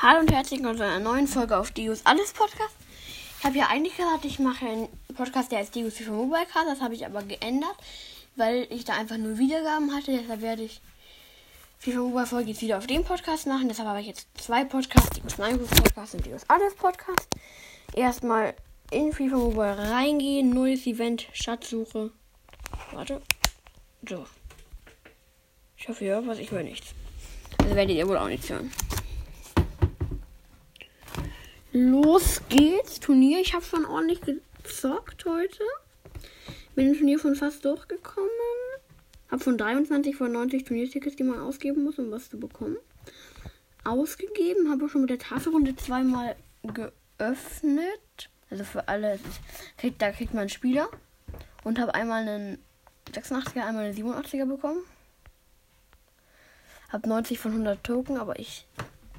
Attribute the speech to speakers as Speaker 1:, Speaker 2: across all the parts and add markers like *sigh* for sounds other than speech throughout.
Speaker 1: Hallo und herzlich willkommen zu einer neuen Folge auf Dios Alles Podcast. Ich habe ja eigentlich gesagt, ich mache einen Podcast, der heißt Dios FIFA Mobile Cast. Das habe ich aber geändert, weil ich da einfach nur Wiedergaben hatte. Deshalb werde ich FIFA Mobile Folge jetzt wieder auf dem Podcast machen. Deshalb habe ich jetzt zwei Podcasts, Dios Minecraft Podcast und Dios Alles Podcast. Erstmal in FIFA Mobile reingehen, neues Event, Schatzsuche. Warte. So. Ich hoffe, ihr hört was, ich höre nichts. Also werdet ihr wohl auch nichts hören. Los geht's, Turnier. Ich habe schon ordentlich gezockt heute. Bin im Turnier von fast durchgekommen. Hab von 23 von 90 Turniertickets, die man ausgeben muss, um was zu bekommen. Ausgegeben, habe schon mit der Tafelrunde zweimal geöffnet. Also für alle, da kriegt man einen Spieler. Und habe einmal einen 86er, einmal einen 87er bekommen. Hab 90 von 100 Token, aber ich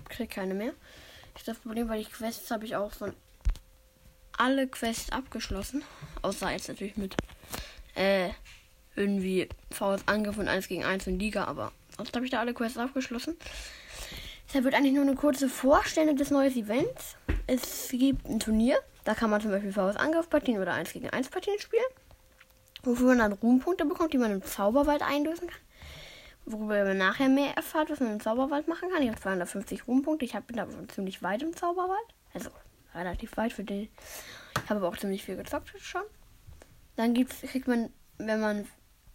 Speaker 1: krieg keine mehr das Problem, weil die Quests habe ich auch von alle Quests abgeschlossen. Außer jetzt natürlich mit äh, irgendwie VS Angriff und 1 gegen 1 in Liga, aber sonst habe ich da alle Quests abgeschlossen. Deshalb wird eigentlich nur eine kurze Vorstellung des neuen Events. Es gibt ein Turnier, da kann man zum Beispiel VS Angriff-Partien oder 1 gegen 1 Partien spielen. Wofür man dann Ruhmpunkte bekommt, die man im Zauberwald einlösen kann worüber ihr nachher mehr erfahrt, was man im Zauberwald machen kann. Ich habe 250 Ruhmpunkte. Ich bin aber schon ziemlich weit im Zauberwald. Also relativ weit für den. Ich habe aber auch ziemlich viel gezockt schon. Dann gibt's, kriegt man, wenn man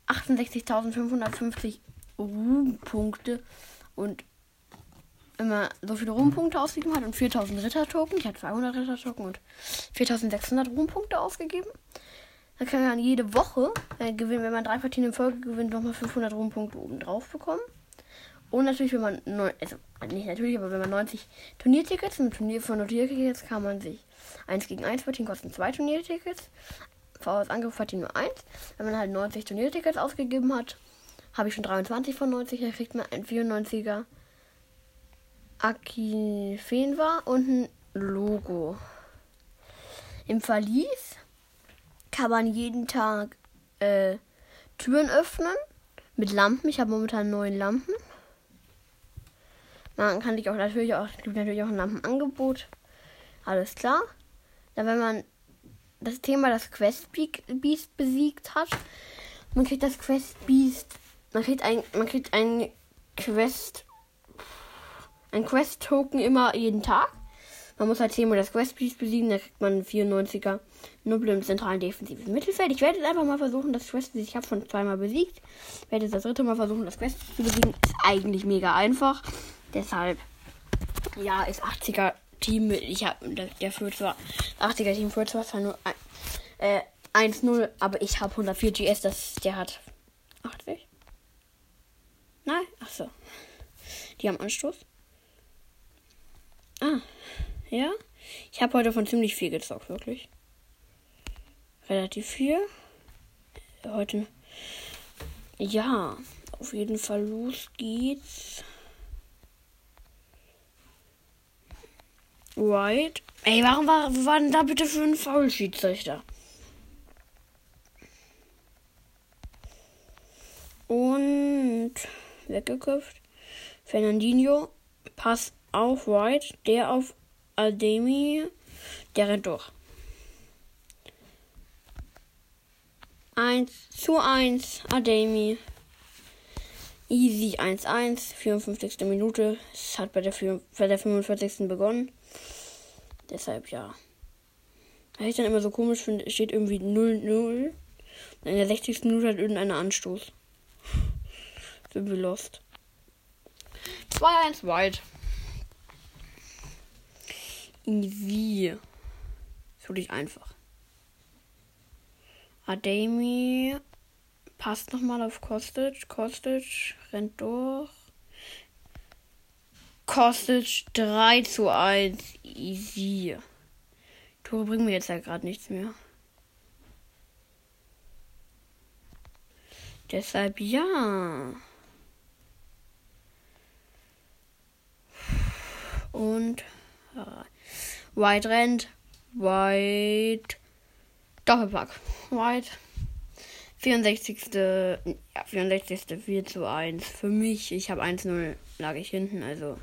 Speaker 1: 68.550 Ruhmpunkte und immer so viele Ruhmpunkte ausgegeben hat und 4000 Rittertoken. Ich hatte 200 Rittertoken und 4600 Ruhmpunkte ausgegeben. Dann kann man jede Woche äh, gewinnen, wenn man drei Partien in Folge gewinnt, nochmal 500 Rumpunkte oben drauf bekommen. Und natürlich, wenn man, neun, also nicht natürlich, aber wenn man 90 Turniertickets, ein Turnier von Turniertickets kann man sich 1 gegen 1 Partien kosten zwei Turniertickets. VS Angriff Partien nur 1. Wenn man halt 90 Turniertickets ausgegeben hat, habe ich schon 23 von 90, dann kriegt man ein 94er Aki Fenwa und ein Logo. Im Verlies kann man jeden Tag äh, Türen öffnen mit Lampen. Ich habe momentan neun Lampen. Man kann sich auch natürlich auch, gibt natürlich auch ein Lampenangebot. Alles klar. Dann, wenn man das Thema das Quest Beast besiegt hat, man kriegt das Quest Beast, man kriegt ein, man kriegt ein Quest, ein Quest Token immer jeden Tag. Man muss halt zehnmal das Quest Beast besiegen, dann kriegt man einen 94er Nubbel im zentralen defensiven Mittelfeld. Ich werde jetzt einfach mal versuchen, das Quest, ich habe schon zweimal besiegt. Ich werde jetzt das dritte Mal versuchen, das Quest zu besiegen. Ist eigentlich mega einfach. Deshalb, ja, ist 80er Team. Ich habe, der führt zwar, 80er Team führt zwar nur äh, 1-0, aber ich habe 104 GS, das, der hat 80. Nein, ach so. Die haben Anstoß. Ah, ja. Ich habe heute von ziemlich viel gezockt, wirklich. Relativ viel. Heute. Ja, auf jeden Fall los geht's. Right. Ey, warum war, war denn da bitte für ein Foul-Schiedsrichter? Und weggeköpft. Fernandinho. Pass auf White. Der auf Aldemi, der rennt durch. 1 zu 1, Ademi. Easy 1-1, 54. Minute. Es hat bei der, bei der 45. begonnen. Deshalb ja. Da ich dann immer so komisch finde, steht irgendwie 0-0. In der 60. Minute hat irgendeiner Anstoß. *laughs* Sind wir lost. 2-1 weit. Easy. Ist wirklich einfach. Ademi passt nochmal auf Kostic. Kostic rennt durch. Kostic 3 zu 1. Easy. Tore bringen mir jetzt ja gerade nichts mehr. Deshalb ja. Und White rennt. White. Doppelpack. White. 64. Ja, 64. 4 zu 1. Für mich, ich habe 1-0, lag ich hinten, also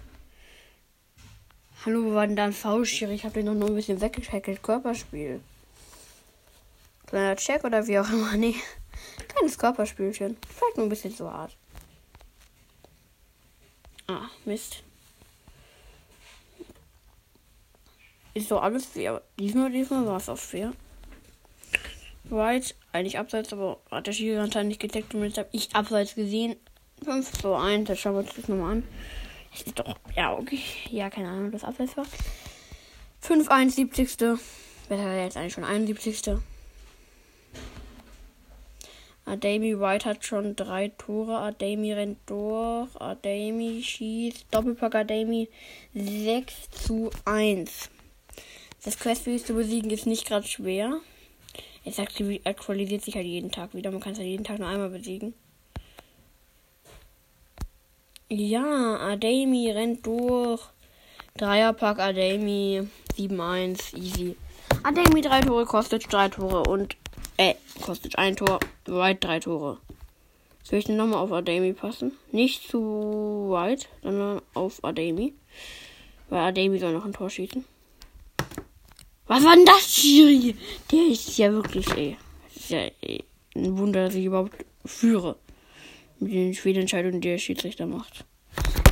Speaker 1: Hallo, wo war denn da ein V-Schiri? Ich habe den noch nur ein bisschen weggehackelt. Körperspiel. Kleiner Check oder wie auch immer. *laughs* Nee. Kleines Körperspielchen. Vielleicht nur ein bisschen zu hart. Ah, Mist. Ist so alles fair. Diesmal, diesmal war es auch fair. Right, eigentlich abseits, aber hat der Schiri anscheinend nicht gedeckt und jetzt habe ich abseits gesehen. 5 zu 1, das schauen wir uns das nochmal an. Es ist doch, ja, okay. Ja, keine Ahnung, das abseits war. 5, 1, 70. Besser jetzt eigentlich schon 71. Ademi White hat schon drei Tore. Ademi rennt durch. Ademi schießt. Doppelpack Ademi 6 zu 1. Das Questspiel zu besiegen ist nicht gerade schwer. Es aktualisiert sich halt jeden Tag wieder. Man kann es halt jeden Tag nur einmal besiegen. Ja, Ademi rennt durch. Dreierpack Ademi 7-1. Easy. Ademi drei Tore, kostet drei Tore und äh, kostet ein Tor, weit drei Tore. Soll ich denn nochmal auf Ademi passen? Nicht zu weit, sondern auf Ademi. Weil Ademi soll noch ein Tor schießen. Was war denn das, Schiri? Der ist ja wirklich, ey. Das ist ja ey, ein Wunder, dass ich überhaupt führe. Mit den Spielentscheidungen, die der Schiedsrichter macht.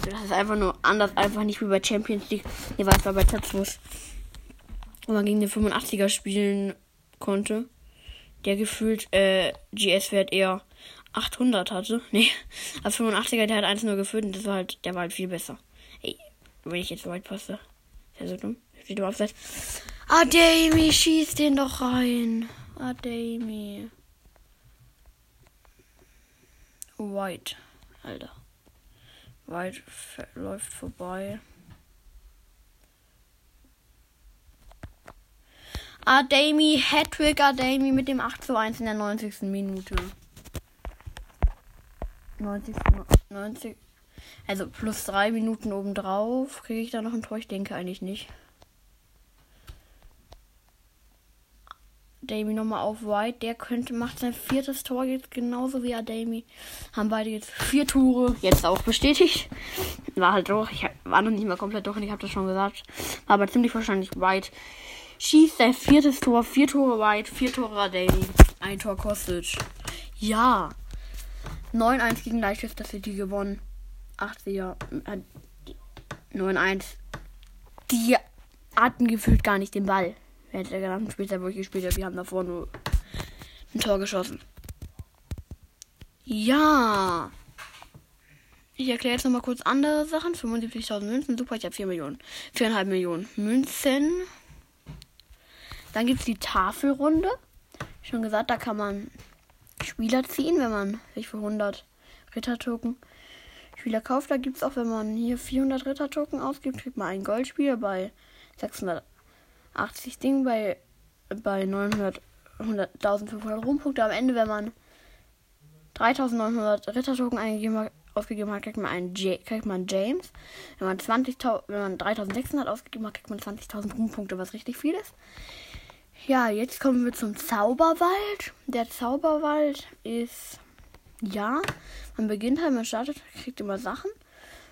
Speaker 1: Das ist einfach nur anders, einfach nicht wie bei Champions League. Nee, war es war bei Tatsus. Wo man gegen den 85er spielen konnte. Der gefühlt, äh, GS-Wert eher 800 hatte. *laughs* Nee, als 85er, der hat 1 nur geführt und das war halt, der war halt viel besser. Ey, wenn ich jetzt so weit passe. Ist ja so dumm. Steht überhaupt fest. Ademi, schieß den doch rein. Ademi. White. Alter. White läuft vorbei. Ademi, Hattrick Ademi mit dem 8 zu 1 in der 90. Minute. 90, 90. Also plus 3 Minuten obendrauf. Kriege ich da noch ein Tor? Ich denke eigentlich nicht. Ademi nochmal auf White. Der könnte, macht sein viertes Tor jetzt genauso wie Ademi. Haben beide jetzt vier Tore. Jetzt auch bestätigt. War halt doch. Ich war noch nicht mal komplett durch und ich habe das schon gesagt. War aber ziemlich wahrscheinlich White. Schießt sein viertes Tor. Vier Tore White. Vier Tore Ademi. Ein Tor kostet. Ja. 9-1 gegen Leicester City gewonnen. 80er. Äh, 9-1. Die hatten gefühlt gar nicht den Ball während der gesamten Spielzeit, wo ich gespielt. Wir haben davor nur ein Tor geschossen. Ja. Ich erkläre jetzt nochmal kurz andere Sachen. 75.000 Münzen. Super, ich habe 4 Millionen. 4,5 Millionen Münzen. Dann gibt es die Tafelrunde. Schon gesagt, da kann man Spieler ziehen, wenn man sich für 100 Rittertoken Spieler kauft. Da gibt es auch, wenn man hier 400 Rittertoken ausgibt, kriegt man einen Goldspieler bei 600 80 Ding bei, bei 900, 100.500 Rumpunkte. Am Ende, wenn man 3900 Rittertoken eingegeben hat, ausgegeben hat, kriegt man einen J kriegt man James. Wenn man 20 wenn man 3600 ausgegeben hat, kriegt man 20.000 Rumpunkte, was richtig viel ist. Ja, jetzt kommen wir zum Zauberwald. Der Zauberwald ist ja, man beginnt halt, man startet, kriegt immer Sachen.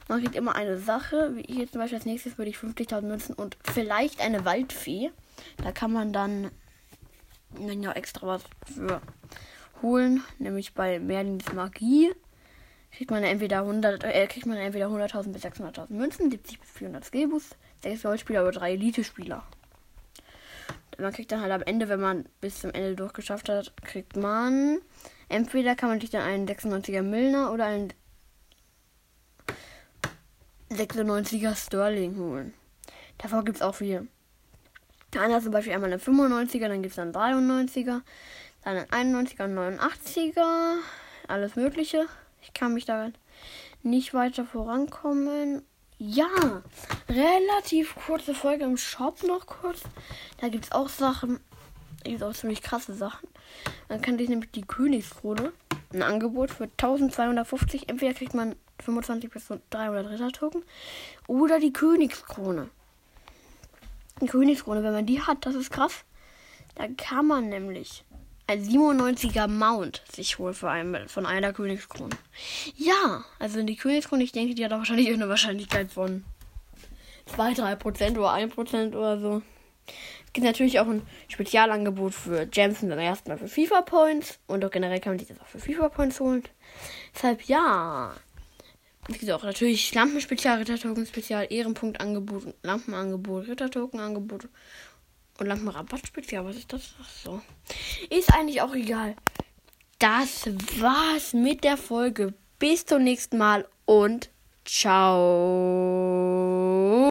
Speaker 1: Man kriegt immer eine Sache. Wie ich jetzt zum Beispiel als nächstes würde ich 50.000 Münzen und vielleicht eine Waldfee. Da kann man dann ja, extra was für holen. Nämlich bei Merlins Magie kriegt man entweder 100, äh, kriegt man entweder 100.000 bis 600.000 Münzen, 70 bis 400 Skillboost, 6 Goldspieler oder 3 Elite-Spieler. Man kriegt dann halt am Ende, wenn man bis zum Ende durchgeschafft hat, kriegt man entweder kann man sich dann einen 96er Milner oder einen 96er Sterling holen. Davor gibt es auch viele. Einer zum Beispiel einmal eine 95er, dann gibt es dann 93er, dann ein 91er und 89er. Alles Mögliche. Ich kann mich da nicht weiter vorankommen. Ja, relativ kurze Folge im Shop noch kurz. Da gibt es auch Sachen. Gibt auch ziemlich krasse Sachen. Dann kann ich nämlich die Königskrone. Ein Angebot für 1250. Entweder kriegt man 25 bis 300 Rittertoken. Oder die Königskrone. Die Königskrone, wenn man die hat, das ist krass. Da kann man nämlich ein 97er Mount sich holen für einen, von einer Königskrone. Ja, also die Königskrone, ich denke, die hat auch wahrscheinlich eine Wahrscheinlichkeit von 2-3% oder 1% oder so. Es gibt natürlich auch ein Spezialangebot für Gems und dann erstmal für FIFA Points. Und auch generell kann man sich das auch für FIFA Points holen. Deshalb ja. Gibt auch natürlich Lampenspezial, Rittertoken Spezial, Ehrenpunktangebot, Lampenangebot, Rittertokenangebot und Lampenrabattspezial. Was ist das? Ach so. Ist eigentlich auch egal. Das war's mit der Folge. Bis zum nächsten Mal und ciao.